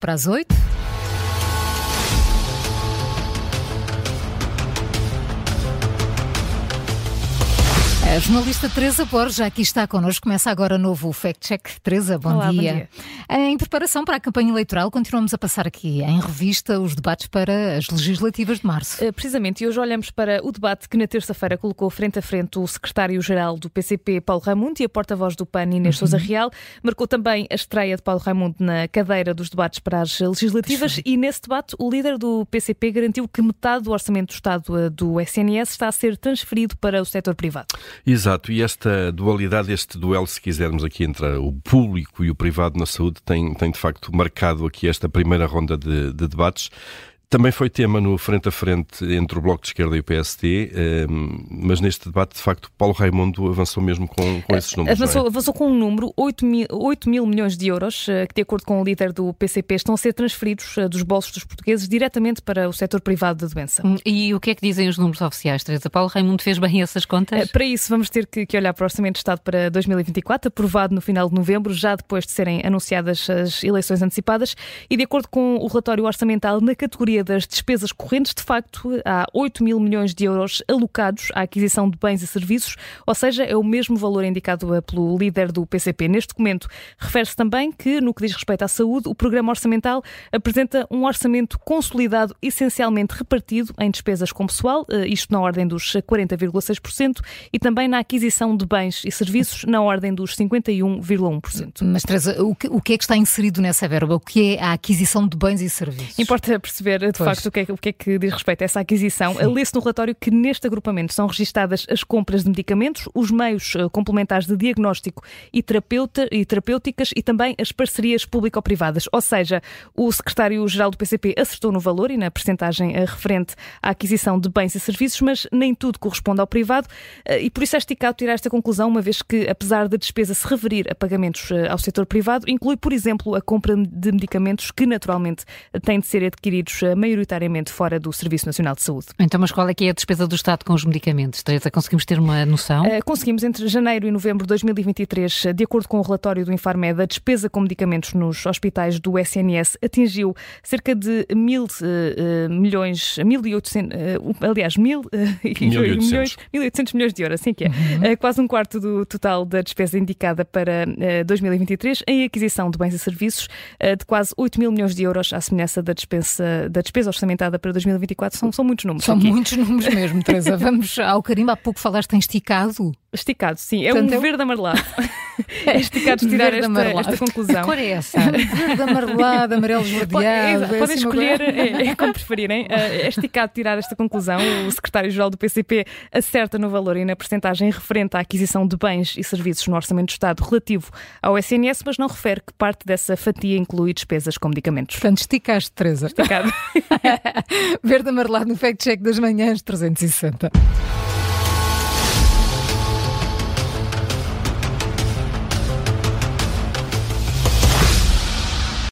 Para as oito. A jornalista Teresa Borges já aqui está connosco. Começa agora novo Fact Check. Teresa, bom, Olá, dia. bom dia. Em preparação para a campanha eleitoral, continuamos a passar aqui em revista os debates para as legislativas de março. Uh, Precisamente, e hoje olhamos para o debate que na terça-feira colocou frente a frente o secretário-geral do PCP, Paulo Raimundo, e a porta-voz do PAN, Inês Uhum. Sousa Real. Marcou também a estreia de Paulo Raimundo na cadeira dos debates para as legislativas e nesse debate o líder do PCP garantiu que metade do orçamento do Estado uh, do SNS está a ser transferido para o setor privado. Exato, e esta dualidade, este duelo, se quisermos, aqui entre o público e o privado na saúde, tem, tem de facto marcado aqui esta primeira ronda de, de debates. Também foi tema no frente a frente entre o Bloco de Esquerda e o PSD, eh, mas neste debate, de facto, Paulo Raimundo avançou mesmo com, com esses números. Avançou, não é? avançou com um número, 8 mil, 8 mil milhões de euros, eh, que, de acordo com o líder do PCP, estão a ser transferidos eh, dos bolsos dos portugueses diretamente para o setor privado da doença. E o que é que dizem os números oficiais, Teresa? Paulo Raimundo fez bem essas Eh, contas? Para isso, vamos ter que, que olhar para o Orçamento de Estado para 2024, aprovado no final de novembro, já depois de serem anunciadas as eleições antecipadas. E de acordo com o relatório orçamental, na categoria das despesas correntes, de facto, há 8 mil milhões de euros alocados à aquisição de bens e serviços, ou seja, é o mesmo valor indicado eh, pelo líder do PCP. Neste documento, refere-se também que, no que diz respeito à saúde, o programa orçamental apresenta um orçamento consolidado, essencialmente repartido em despesas com pessoal, eh, isto na ordem dos 40,6%, e também na aquisição de bens e serviços, na ordem dos 51,1%. Mas, Teresa, o que, o que é que está inserido nessa verba? O que é a aquisição de bens e serviços? Importa perceber, de Pois. facto, o que, é, o que é que diz respeito a essa aquisição. Lê-se no relatório que neste agrupamento são registadas as compras de medicamentos, os meios eh, complementares de diagnóstico e, terapeuta, e terapêuticas e também as parcerias público-privadas. Ou seja, o secretário-geral do PCP acertou no valor e na percentagem eh, referente à aquisição de bens e serviços, mas nem tudo corresponde ao privado eh, e por isso é esticado tirar esta conclusão, uma vez que, apesar da despesa se referir a pagamentos ao setor privado, inclui, por exemplo, a compra de medicamentos que naturalmente têm de ser adquiridos maioritariamente fora do Serviço Nacional de Saúde. Então, mas qual é que é a despesa do Estado com os medicamentos? Teresa, conseguimos ter uma noção? Uh, conseguimos entre janeiro e novembro de 2023, uh, de acordo com o relatório do Infarmed, a despesa com medicamentos nos hospitais do SNS atingiu cerca de mil uh, milhões, 1.800, uh, aliás, mil, uh, e 1.800. milhões, 1.800 milhões de euros, assim que é. Uh, quase um quarto do total da despesa indicada para uh, 2023 em aquisição de bens e serviços uh, de quase 8 mil milhões de euros, à semelhança da despesa, da despesa orçamentada para 2024. São, são muitos números. São aqui. muitos números mesmo, Teresa. Vamos ao carimbo. Há pouco falaste em esticado. Esticado, sim. É Portanto, um é um- verde amarelado. é esticado tirar esta, amarelado. esta Que conclusão. cor é essa? Verde, amarelado, amarelo esverdeado. é, é podem assim escolher, é, é como preferirem. É é esticado tirar esta conclusão. O secretário-geral do PCP acerta no valor e na percentagem referente à aquisição de bens e serviços no Orçamento do Estado relativo ao SNS, mas não refere que parte dessa fatia inclui despesas com medicamentos. Portanto, esticaste, Teresa. Esticado. Verde amarelado no Fact Check das Manhãs 360.